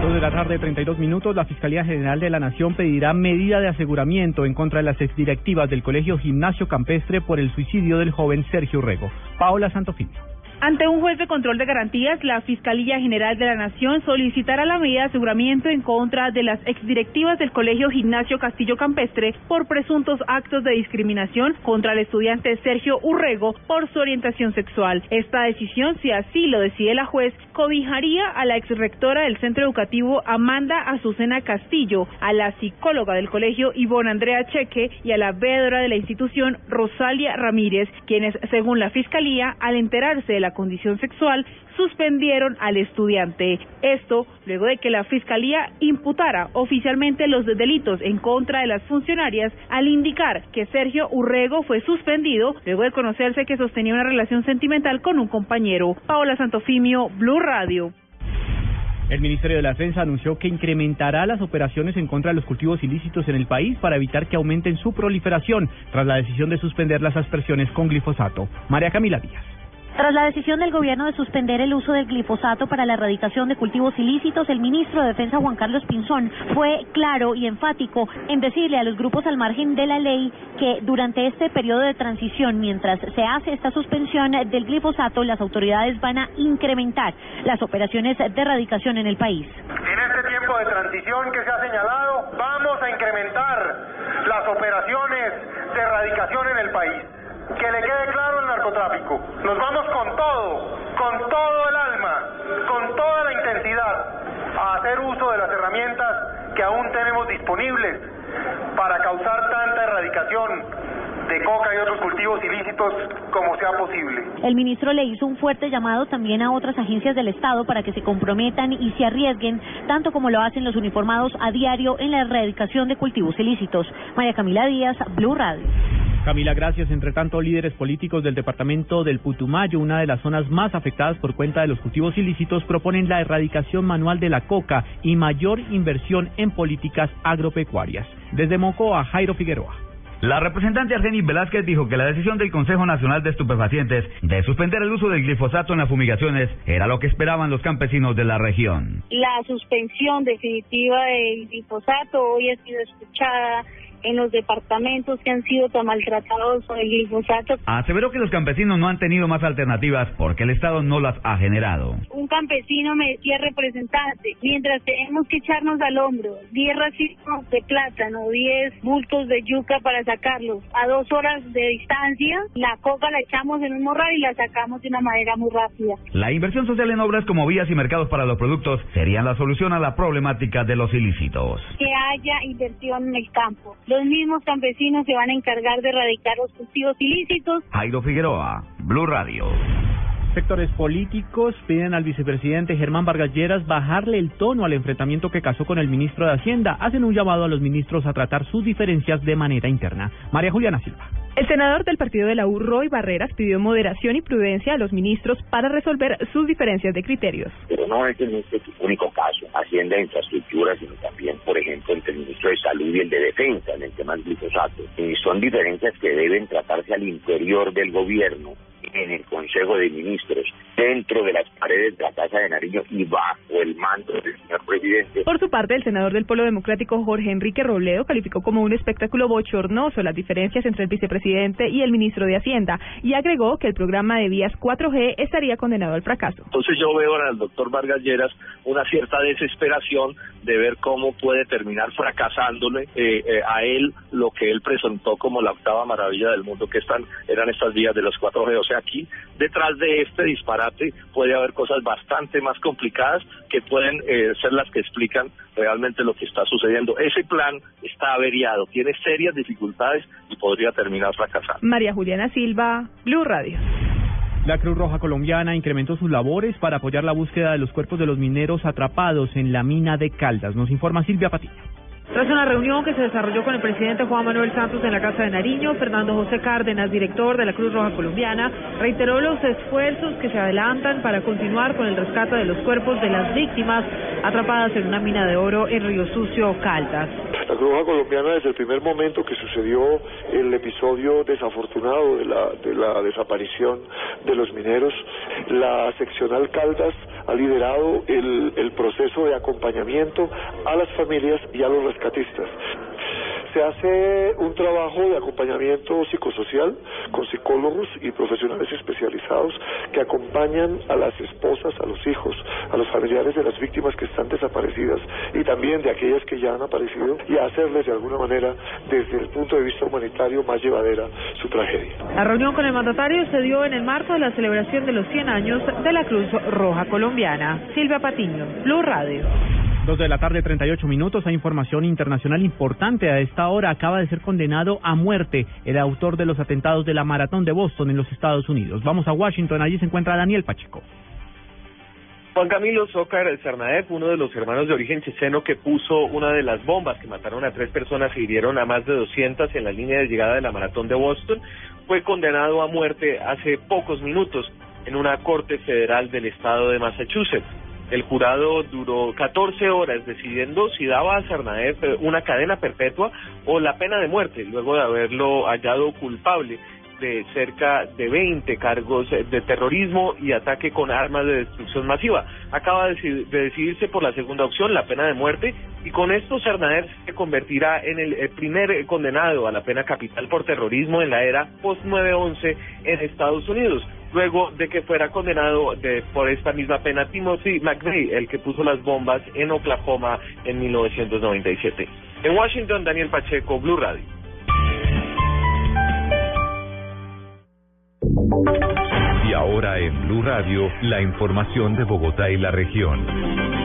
De la tarde, 32 minutos, la Fiscalía General de la Nación pedirá medida de aseguramiento en contra de las exdirectivas del Colegio Gimnasio Campestre por el suicidio del joven Sergio Rego. Paola Santofimio. Ante un juez de control de garantías, la Fiscalía General de la Nación solicitará la medida de aseguramiento en contra de las exdirectivas del Colegio Gimnasio Castillo Campestre por presuntos actos de discriminación contra el estudiante Sergio Urrego por su orientación sexual. Esta decisión, si así lo decide la juez, cobijaría a la exrectora del centro educativo Amanda Azucena Castillo, a la psicóloga del colegio Ivonne Andrea Cheque y a la veedora de la institución Rosalia Ramírez, quienes, según la Fiscalía, al enterarse de la condición sexual, suspendieron al estudiante. Esto luego de que la Fiscalía imputara oficialmente los delitos en contra de las funcionarias al indicar que Sergio Urrego fue suspendido luego de conocerse que sostenía una relación sentimental con un compañero. Paola Santofimio, Blue Radio. El Ministerio de la Defensa anunció que incrementará las operaciones en contra de los cultivos ilícitos en el país para evitar que aumenten su proliferación tras la decisión de suspender las aspersiones con glifosato. María Camila Díaz. Tras la decisión del gobierno de suspender el uso del glifosato para la erradicación de cultivos ilícitos, el ministro de Defensa Juan Carlos Pinzón fue claro y enfático en decirle a los grupos al margen de la ley que durante este periodo de transición, mientras se hace esta suspensión del glifosato, las autoridades van a incrementar las operaciones de erradicación en el país. En este tiempo de transición que se ha señalado, vamos a incrementar las operaciones de erradicación en el país. Que le quede claro el narcotráfico. Nos vamos con todo, con todo el alma, con toda la intensidad a hacer uso de las herramientas que aún tenemos disponibles para causar tanta erradicación de coca y otros cultivos ilícitos como sea posible. El ministro le hizo un fuerte llamado también a otras agencias del Estado para que se comprometan y se arriesguen, tanto como lo hacen los uniformados a diario en la erradicación de cultivos ilícitos. María Camila Díaz, Blue Radio. Camila, gracias. Entre tanto, líderes políticos del departamento del Putumayo, una de las zonas más afectadas por cuenta de los cultivos ilícitos, proponen la erradicación manual de la coca y mayor inversión en políticas agropecuarias. Desde Mocoa, Jairo Figueroa. La representante Argenis Velázquez dijo que la decisión del Consejo Nacional de Estupefacientes de suspender el uso del glifosato en las fumigaciones era lo que esperaban los campesinos de la región. La suspensión definitiva del glifosato hoy ha sido escuchada en los departamentos que han sido tan maltratados por el glifosato. Aseveró que los campesinos no han tenido más alternativas porque el Estado no las ha generado. Un campesino me decía representante, mientras tenemos que echarnos al hombro 10 racimos de plátano, 10 bultos de yuca para sacarlos a dos horas de distancia, la coca la echamos en un morral y la sacamos de una manera muy rápida. La inversión social en obras como vías y mercados para los productos serían la solución a la problemática de los ilícitos. Que haya inversión en el campo. Los mismos campesinos se van a encargar de erradicar los cultivos ilícitos. Jairo Figueroa, Blue Radio. Sectores políticos piden al vicepresidente Germán Vargas Lleras bajarle el tono al enfrentamiento que casó con el ministro de Hacienda. Hacen un llamado a los ministros a tratar sus diferencias de manera interna. María Juliana Silva. El senador del partido de la U, Roy Barreras, pidió moderación y prudencia a los ministros para resolver sus diferencias de criterios. Pero no es el único caso. Hacienda e infraestructura, sino también, por ejemplo, entre el ministro de Salud y el de Defensa en el tema del glifosato. Y son diferencias que deben tratarse al interior del gobierno en el Consejo de Ministros, dentro de las paredes de la Casa de Nariño y bajo el mando del señor presidente. Por su parte, el senador del Polo Democrático, Jorge Enrique Robledo, calificó como un espectáculo bochornoso las diferencias entre el vicepresidente y el ministro de Hacienda y agregó que el programa de vías 4G estaría condenado al fracaso. Entonces yo veo en el doctor Vargas Lleras una cierta desesperación de ver cómo puede terminar fracasándole eh, eh, a él lo que él presentó como la octava maravilla del mundo, que están eran estas vías de los 4G. O sea, aquí detrás de este disparate puede haber cosas bastante más complicadas que pueden eh, ser las que explican realmente lo que está sucediendo. Ese plan está averiado, tiene serias dificultades y podría terminar fracasando. María Juliana Silva, Blue Radio. La Cruz Roja Colombiana incrementó sus labores para apoyar la búsqueda de los cuerpos de los mineros atrapados en la mina de Caldas. Nos informa Silvia Patiño. Tras una reunión que se desarrolló con el presidente Juan Manuel Santos en la Casa de Nariño, Fernando José Cárdenas, director de la Cruz Roja Colombiana, reiteró los esfuerzos que se adelantan para continuar con el rescate de los cuerpos de las víctimas atrapadas en una mina de oro en Río Sucio, Caldas. La Cruz Roja Colombiana desde el primer momento que sucedió el episodio desafortunado de la, de la desaparición de los mineros, La seccional Caldas ha liderado el, el proceso de acompañamiento a las familias y a los rescatistas. Se hace un trabajo de acompañamiento psicosocial con psicólogos y profesionales especializados que acompañan a las esposas, a los hijos, a los familiares de las víctimas que están desaparecidas y también de aquellas que ya han aparecido y a hacerles de alguna manera desde el punto de vista humanitario más llevadera su tragedia. La reunión con el mandatario se dio en el marco de la celebración de los 100 años de la Cruz Roja Colombiana. Silvia Patiño, Blue Radio. Dos de la tarde, 38 minutos. Hay información internacional importante. A esta hora acaba de ser condenado a muerte el autor de los atentados de la maratón de Boston en los Estados Unidos. Vamos a Washington. Allí se encuentra Daniel Pacheco. Juan Camilo Zócar Sarnaev, uno de los hermanos de origen checheno que puso una de las bombas que mataron a tres personas y hirieron a más de 200 en la línea de llegada de la maratón de Boston, fue condenado a muerte hace pocos minutos en una corte federal del estado de Massachusetts. El jurado duró 14 horas decidiendo si daba a Sarnaev eh, una cadena perpetua o la pena de muerte, luego de haberlo hallado culpable de cerca de 20 cargos de terrorismo y ataque con armas de destrucción masiva. Acaba de decidirse por la segunda opción, la pena de muerte, y con esto Sarnaev se convertirá en el primer condenado a la pena capital por terrorismo en la era post-9-11 en Estados Unidos luego de que fuera condenado de, por esta misma pena Timothy McVeigh, el que puso las bombas en Oklahoma en 1997. En Washington, Daniel Pacheco, Blue Radio. Y ahora en Blue Radio, la información de Bogotá y la región.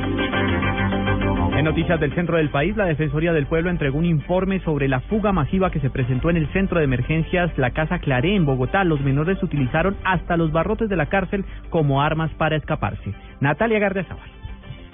En noticias del centro del país, la Defensoría del Pueblo entregó un informe sobre la fuga masiva que se presentó en el centro de emergencias La Casa Claré en Bogotá. Los menores utilizaron hasta los barrotes de la cárcel como armas para escaparse. Natalia Gardiazabal.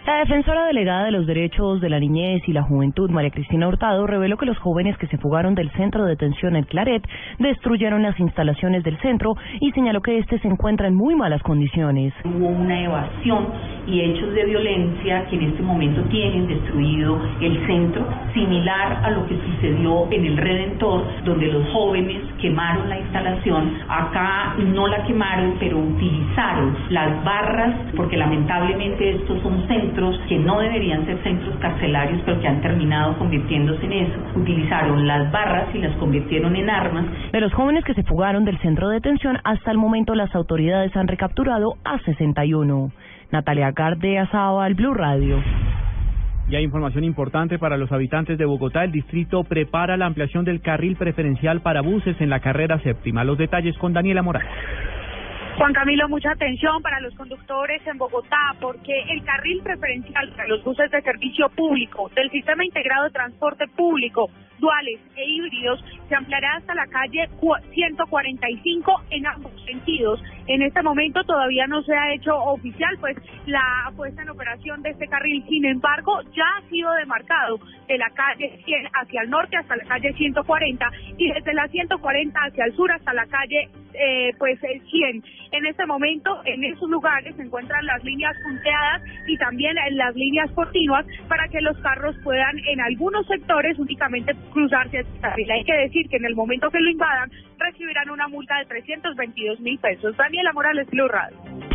La defensora delegada de los derechos de la niñez y la juventud, María Cristina Hurtado, reveló que los jóvenes que se fugaron del centro de detención en Claret destruyeron las instalaciones del centro y señaló que este se encuentra en muy malas condiciones. Hubo una evasión y hechos de violencia que en este momento tienen destruido el centro, similar a lo que sucedió en el Redentor, donde los jóvenes quemaron la instalación. Acá no la quemaron, pero utilizaron las barras, porque lamentablemente estos son centros que no deberían ser centros carcelarios, pero que han terminado convirtiéndose en eso. Utilizaron las barras y las convirtieron en armas. De los jóvenes que se fugaron del centro de detención, hasta el momento las autoridades han recapturado a 61. Natalia Gardea al Blue Radio. Y hay información importante para los habitantes de Bogotá. El distrito prepara la ampliación del carril preferencial para buses en la carrera séptima. Los detalles con Daniela Morales. Juan Camilo, mucha atención para los conductores en Bogotá porque el carril preferencial para los buses de servicio público del Sistema Integrado de Transporte Público, duales e híbridos, se ampliará hasta la calle 145 en ambos sentidos. En este momento todavía no se ha hecho oficial pues la puesta en operación de este carril. Sin embargo, ya ha sido demarcado de la calle 100 hacia el norte hasta la calle 140 y desde la 140 hacia el sur hasta la calle eh, pues el 100. En este momento, en esos lugares se encuentran las líneas punteadas y también las líneas continuas para que los carros puedan en algunos sectores únicamente cruzarse esta carril. Hay que decir que en el momento que lo invadan recibirán una multa de 322 mil pesos. Daniela Morales, Blue Radio.